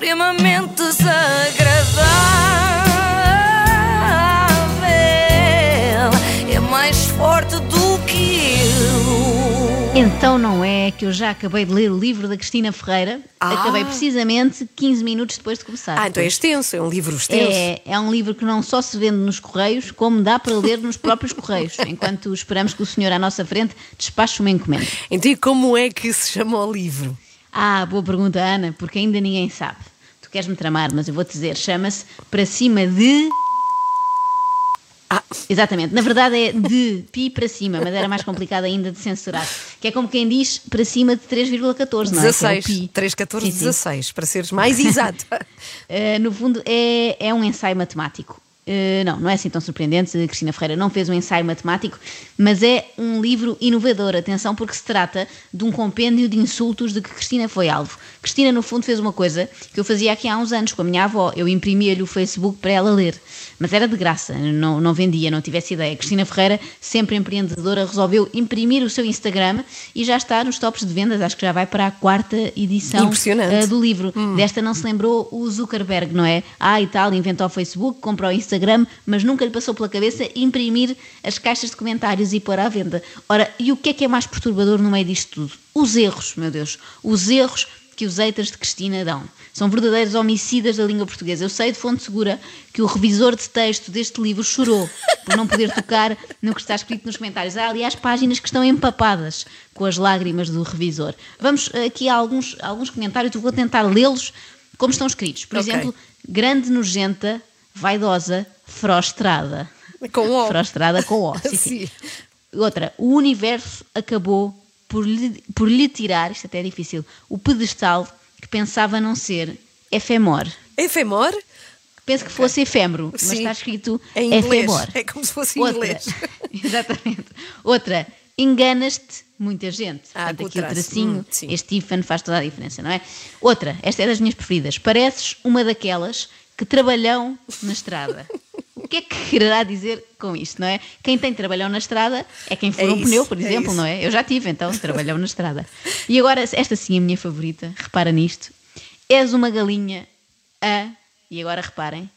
extremamente desagradável. É mais forte do que eu. Então não é que eu já acabei de ler o livro da Cristina Ferreira. Ah. Acabei precisamente 15 minutos depois de começar. Ah, então é extenso, é um livro extenso. É, é um livro que não só se vende nos correios, como dá para ler nos próprios correios, enquanto esperamos que o senhor à nossa frente despache uma encomenda. Então, e como é que se chama o livro? Ah, boa pergunta, Ana, porque ainda ninguém sabe. Tu queres-me tramar, mas eu vou-te dizer, chama-se Para Cima de. Ah. Exatamente, na verdade é de pi para cima, mas era mais complicado ainda de censurar. Que é como quem diz para cima de 3,14, não é? Que é o 16, pi. 3, 14, Sim, sim. 16, para seres mais exato. Uh, no fundo, é, é um ensaio matemático. Uh, não, não é assim tão surpreendente. A Cristina Ferreira não fez um ensaio matemático, mas é um livro inovador. Atenção, porque se trata de um compêndio de insultos de que Cristina foi alvo. Cristina, no fundo, fez uma coisa que eu fazia aqui há uns anos com a minha avó. Eu imprimia-lhe o Facebook para ela ler. Mas era de graça, não, não vendia, não tivesse ideia. Cristina Ferreira, sempre empreendedora, resolveu imprimir o seu Instagram e já está nos tops de vendas. Acho que já vai para a quarta edição uh, do livro. Desta não se lembrou o Zuckerberg, não é? Ah, e tal, inventou o Facebook, comprou o Instagram, mas nunca lhe passou pela cabeça imprimir as caixas de comentários e pôr à venda. Ora, e o que é que é mais perturbador no meio disto tudo? Os erros, meu Deus. Os erros que os haters de Cristina dão. São verdadeiros homicidas da língua portuguesa. Eu sei de fonte segura que o revisor de texto deste livro chorou por não poder tocar no que está escrito nos comentários. Há, aliás, páginas que estão empapadas com as lágrimas do revisor. Vamos eh, aqui a alguns, a alguns comentários, eu vou tentar lê-los como estão escritos. Por Ok. exemplo, grande nojenta, vaidosa, frostrada. Com o. Frostrada com O. Sim, sim. Sim. Outra, o universo acabou por lhe, por lhe tirar, isto até é difícil, o pedestal que pensava não ser efemor. Efemor? Penso que fosse efêmero, mas está escrito Em inglês. efemor. É como se fosse em Outra, inglês. exatamente. Outra, enganas-te muita gente. Ah, Portanto, aqui o tracinho, Hum, este ifan faz toda a diferença, não é? Outra, esta é das minhas preferidas. Pareces uma daquelas que trabalham na estrada. O que é que quererá dizer com isto, não é? Quem tem trabalhão na estrada é quem for É um isso, pneu, por é exemplo, isso. não é? Eu já tive, então, trabalhão na estrada. E agora, esta sim é a minha favorita, repara nisto. És uma galinha a, e agora reparem,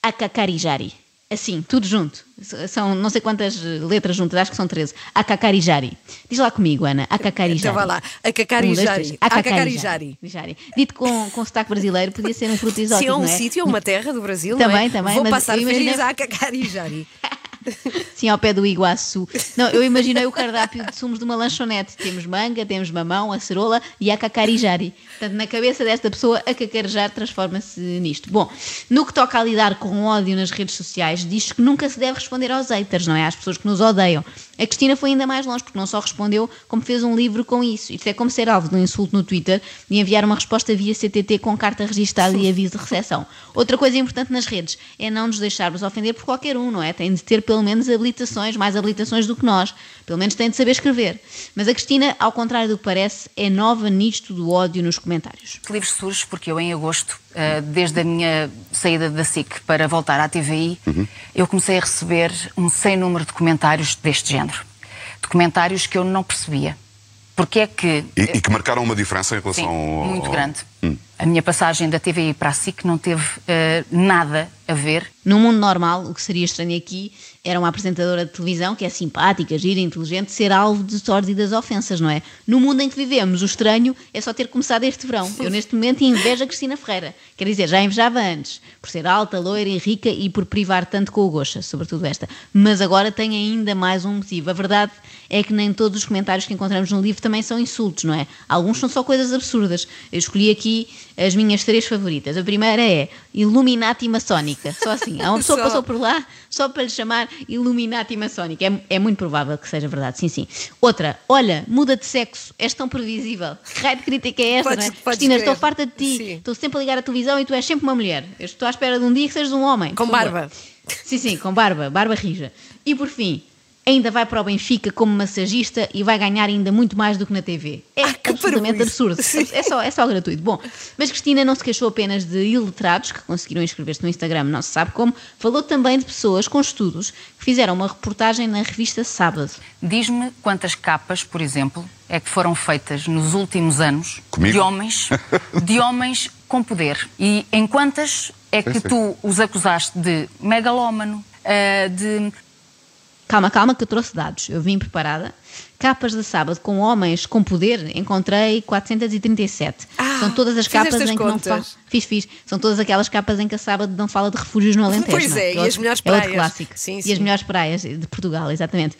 a cacarijari. Assim, tudo junto. São não sei quantas letras juntas, acho que são 13. A cacarijari. Diz lá comigo, Ana. A cacarijari. Então vá lá. A Um, dois, cacarijari. três. A A cacarijari. cacarijari. Dito com, com sotaque brasileiro, podia ser um fruto exótico, Se é um é? sítio, uma terra do Brasil, não Também, é? também, Vou mas passar férias à cacarijari. Sim, ao pé do Iguaçu. Não, eu imaginei o cardápio de sumos de uma lanchonete. Temos manga, temos mamão, acerola e a cacarijari. Portanto, na cabeça desta pessoa, a cacarejar transforma-se nisto. Bom, no que toca a lidar com ódio nas redes sociais, diz que nunca se deve responder aos haters, não é? Às pessoas que nos odeiam. A Cristina foi ainda mais longe, porque não só respondeu, como fez um livro com isso. Isto é como ser alvo de um insulto no Twitter e enviar uma resposta via CTT com carta registada e aviso de recepção. Outra coisa importante nas redes é não nos deixarmos ofender por qualquer um, não é? Tem de ter pelo menos habilitações, mais habilitações do que nós. Pelo menos tem de saber escrever. Mas a Cristina, ao contrário do que parece, é nova nisto do ódio nos comentários. Este livro surge porque eu, em agosto, eh, desde a minha saída da SIC para voltar à TVI, eu comecei a receber um sem número de comentários deste género. Documentários que eu não percebia. Porque é que. E, e que marcaram uma diferença em relação Sim, ao. muito ao- grande. A minha passagem da TVI para a SIC não teve eh, nada a ver No mundo normal, o que seria estranho aqui era uma apresentadora de televisão que é simpática, gira, inteligente, ser alvo de sórdidas ofensas, não é? No mundo em que vivemos, o estranho é só ter começado este verão. Eu, neste momento, invejo a Cristina Ferreira. Quer dizer, já invejava antes, por ser alta, loira e rica e por privar tanto com o Gocha, sobretudo esta. Mas agora tem ainda mais um motivo. A verdade é que nem todos os comentários que encontramos no livro também são insultos, não é? Alguns são só coisas absurdas. Eu escolhi aqui as minhas três favoritas. A primeira é Illuminati maçónica. Só assim. Há uma pessoa que passou por lá só para lhe chamar Illuminati maçónica. É, é muito provável que seja verdade, sim, sim. Outra, olha, muda de sexo, és tão previsível. Que raio de crítica é esta, Podes- não é? Cristina, estou farta de ti. Sim. Estou sempre a ligar a televisão e tu és sempre uma mulher. Eu estou à espera de um dia que sejas um homem. Com barba. Sim, sim, com barba, barba rija. E por fim, ainda vai para o Benfica como massagista e vai ganhar ainda muito mais do que na TV. É Ah, que absolutamente absurdo. Sim. É só, é só gratuito. Bom, mas Cristina não se queixou apenas de iletrados que conseguiram inscrever-se no Instagram, não se sabe como, falou também de pessoas com estudos que fizeram uma reportagem na revista Sábado. Diz-me quantas capas, por exemplo, é que foram feitas nos últimos anos Comigo? de homens, de homens com poder. E em quantas é que tu os acusaste de megalómano, ah, de Calma, calma, que eu trouxe dados. Eu vim preparada. Capas de sábado com homens com poder, encontrei 437. Ah, São todas as capas as em que não contas. fala. Fiz, fiz. São todas aquelas capas em que a sábado não fala de refúgios no Alentejo. Pois não é, Que e outro- as melhores É outro praias. clássico. Sim, e sim. as melhores praias de Portugal, exatamente.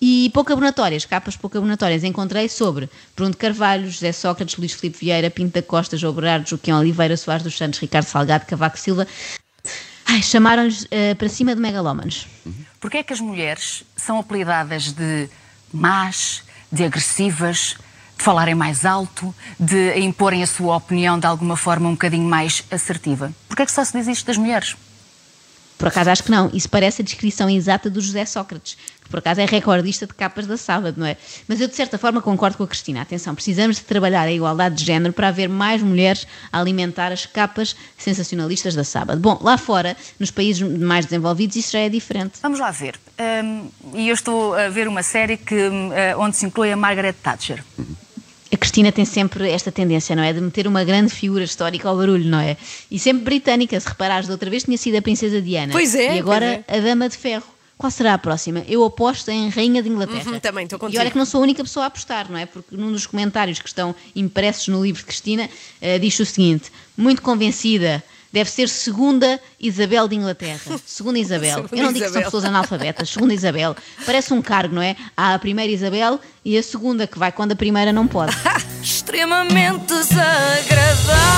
E pouco abonatórias, capas pouco abonatórias, encontrei sobre Bruno Carvalho, José Sócrates, Luís Filipe Vieira, Pinto da Costa, João Berardo, Joaquim Oliveira, Soares dos Santos, Ricardo Salgado, Cavaco Silva. Ai, chamaram-lhes eh, para cima de megalómanos. Porquê é que as mulheres são apelidadas de más, de agressivas, de falarem mais alto, de imporem a sua opinião de alguma forma um bocadinho mais assertiva? Porquê é que só se diz isto das mulheres? Por acaso acho que não. Isso parece a descrição exata do José Sócrates, que por acaso é recordista de capas da sábado, não é? Mas eu de certa forma concordo com a Cristina. Atenção, precisamos de trabalhar a igualdade de género para haver mais mulheres a alimentar as capas sensacionalistas da sábado. Bom, lá fora, nos países mais desenvolvidos, isso já é diferente. Vamos lá ver. Hum, e eu estou a ver uma série que, hum, eh, onde se inclui a Margaret Thatcher. Cristina tem sempre esta tendência, não é? De meter uma grande figura histórica ao barulho, não é? E sempre britânica, se reparares, da outra vez tinha sido a Princesa Diana. Pois é, E agora pois a Dama de Ferro. Qual será a próxima? Eu aposto em Rainha de Inglaterra. Uhum, também, estou E contigo. olha que não sou a única pessoa a apostar, não é? Porque num dos comentários que estão impressos no livro de Cristina, eh, diz o seguinte: muito convencida. Deve ser segunda Isabel de Inglaterra. Segunda Isabel. Segunda Eu não digo que são pessoas analfabetas. Segunda Isabel. Parece um cargo, não é? Há a primeira Isabel e a segunda que vai quando a primeira não pode. Extremamente desagradável.